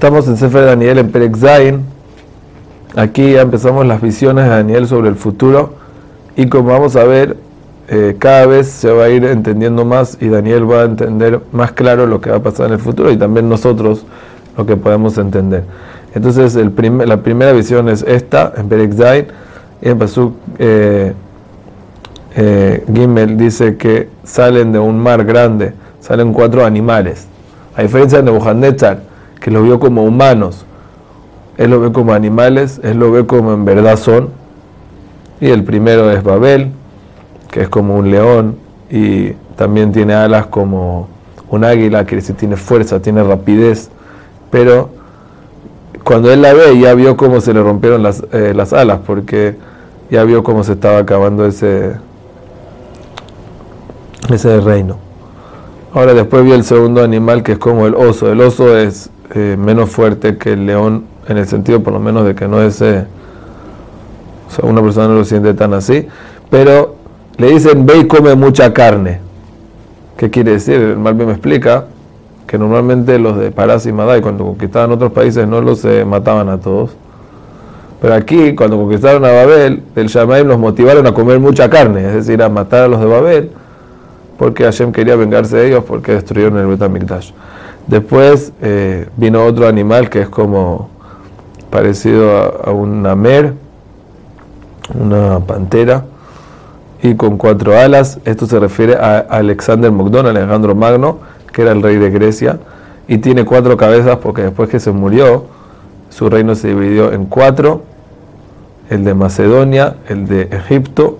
Estamos en Sefer Daniel en Perek Zain. Aquí ya empezamos las visiones de Daniel sobre el futuro. Y como vamos a ver, eh, cada vez se va a ir entendiendo más y Daniel va a entender más claro lo que va a pasar en el futuro y también nosotros lo que podemos entender. Entonces, la primera visión es esta, en Perek Zain. Y en Pasuk eh, eh, Gimel dice que salen de un mar grande, salen cuatro animales. A diferencia de Nebuchadnezzar, que lo vio como humanos. Él lo ve como animales, él lo ve como en verdad son. Y el primero es Babel, que es como un león y también tiene alas como un águila, que si tiene fuerza, tiene rapidez. Pero cuando él la ve, ya vio cómo se le rompieron las, eh, las alas, porque ya vio cómo se estaba acabando ese, ese reino. Ahora después vio el segundo animal que es como el oso. El oso es eh, menos fuerte que el león en el sentido por lo menos de que no es... Eh, una persona no lo siente tan así. Pero le dicen, ve y come mucha carne. ¿Qué quiere decir? El Malvin me explica que normalmente los de Parás y Madai, cuando conquistaban otros países, no los eh, mataban a todos. Pero aquí, cuando conquistaron a Babel, el Shamaim los motivaron a comer mucha carne, es decir, a matar a los de Babel, porque Hashem quería vengarse de ellos porque destruyeron el Betamikdash. Después eh, vino otro animal que es como parecido a, un namer, una pantera, y con cuatro alas. Esto se refiere a Alexander Mogdon, Alejandro Magno, que era el rey de Grecia, y tiene cuatro cabezas porque después que se murió, su reino se dividió en cuatro, el de Macedonia, el de Egipto,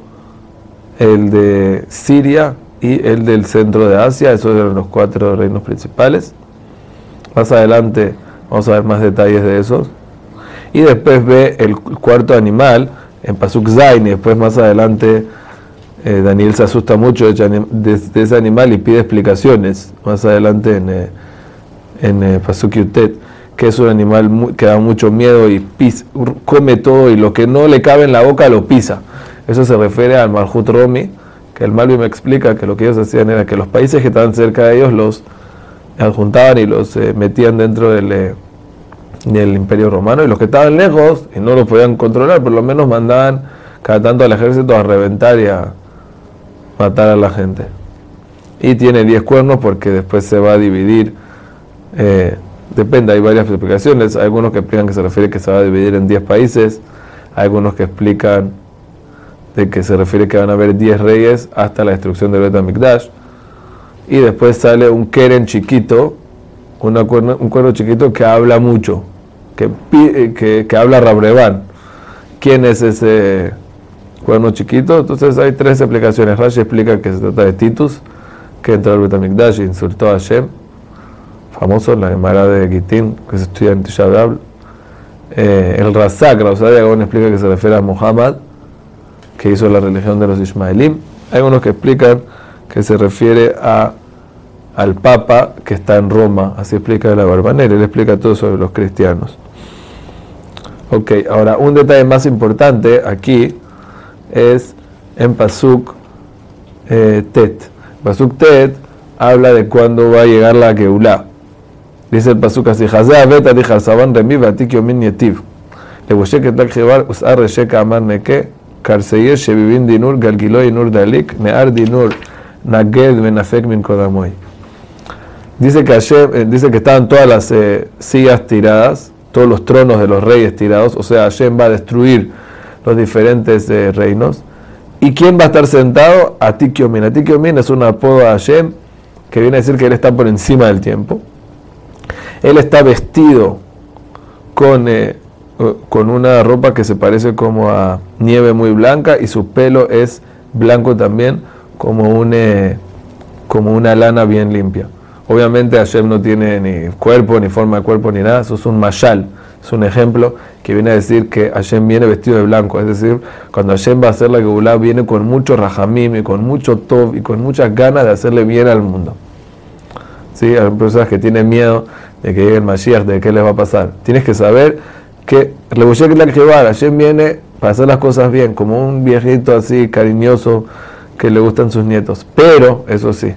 el de Siria y el del centro de Asia, esos eran los cuatro reinos principales. Más adelante vamos a ver más detalles de esos. Y después ve el cuarto animal en Pasuk Zain y después más adelante eh, Daniel se asusta mucho de, ese animal y pide explicaciones más adelante en, eh, en eh, Pasuk Yutet, que es un animal que da mucho miedo y come todo y lo que no le cabe en la boca lo pisa. Eso se refiere al Malhut Romi, que el Malvi me explica que lo que ellos hacían era que los países que estaban cerca de ellos los adjuntaban y los eh, metían dentro del, eh, del imperio romano. Y los que estaban lejos y no los podían controlar, por lo menos mandaban cada tanto al ejército a reventar y a matar a la gente. Y tiene 10 cuernos porque después se va a dividir, eh, depende, hay varias explicaciones, hay algunos que explican que se refiere que se va a dividir en 10 países, algunos que explican de que se refiere que van a haber 10 reyes hasta la destrucción del Betamikdash y después sale un Keren chiquito, un cuerno chiquito que habla mucho, que, eh, que, que habla Rabrevan. ¿Quién es ese cuerno chiquito? Entonces hay tres explicaciones. Rashi explica que se trata de Titus, que entró al Betamikdash y insultó a Hashem, famoso la Gemara de Gitín, que se estudia en eh, el Razak, la Gabón explica que se refiere a Muhammad, que hizo la religión de los Ismaelim. Hay unos que explican que se refiere a al Papa que está en Roma, así explica la Barbanera, él explica todo sobre los cristianos. Ok, ahora un detalle más importante aquí es en Pasuk eh, Tet. Pasuk Tet habla de cuándo va a llegar la Geulah. Dice el Pasuk así, dinur galgiloy nur dalik, near dinur naged menafek min kodamoy. Dice que, eh, dice que estaban todas las eh, sillas tiradas, todos los tronos de los reyes tirados, o sea, Hashem va a destruir los diferentes eh, reinos. ¿Y quién va a estar sentado? Atikyomin. Atikyomin es un apodo a Hashem que viene a decir que él está por encima del tiempo. Él está vestido con, con una ropa que se parece como a nieve muy blanca y su pelo es blanco también como, como una lana bien limpia. Obviamente Hashem no tiene ni cuerpo, ni forma de cuerpo, ni nada. Eso es un mashal, es un ejemplo que viene a decir que Hashem viene vestido de blanco. Es decir, cuando Hashem va a hacer la Geulah, viene con mucho rajamim y con mucho tov y con muchas ganas de hacerle bien al mundo. ¿Sí? Hay personas que tienen miedo de que llegue el Mashiach, de qué les va a pasar. Tienes que saber que Hashem viene para hacer las cosas bien, como un viejito así cariñoso que le gustan sus nietos. Pero, eso sí,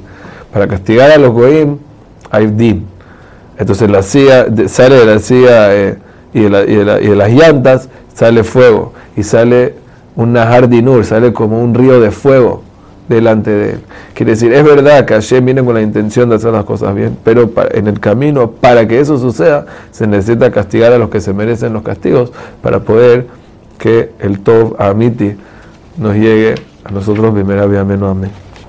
para castigar a los goim hay din. Entonces la silla, sale de la silla eh, y, de las llantas, sale fuego y sale un Nahar Dinur, sale como un río de fuego delante de él. Quiere decir, es verdad que Hashem viene con la intención de hacer las cosas bien, pero en el camino, para que eso suceda, se necesita castigar a los que se merecen los castigos para poder que el Tov Amiti nos llegue a nosotros, primera vez, amén.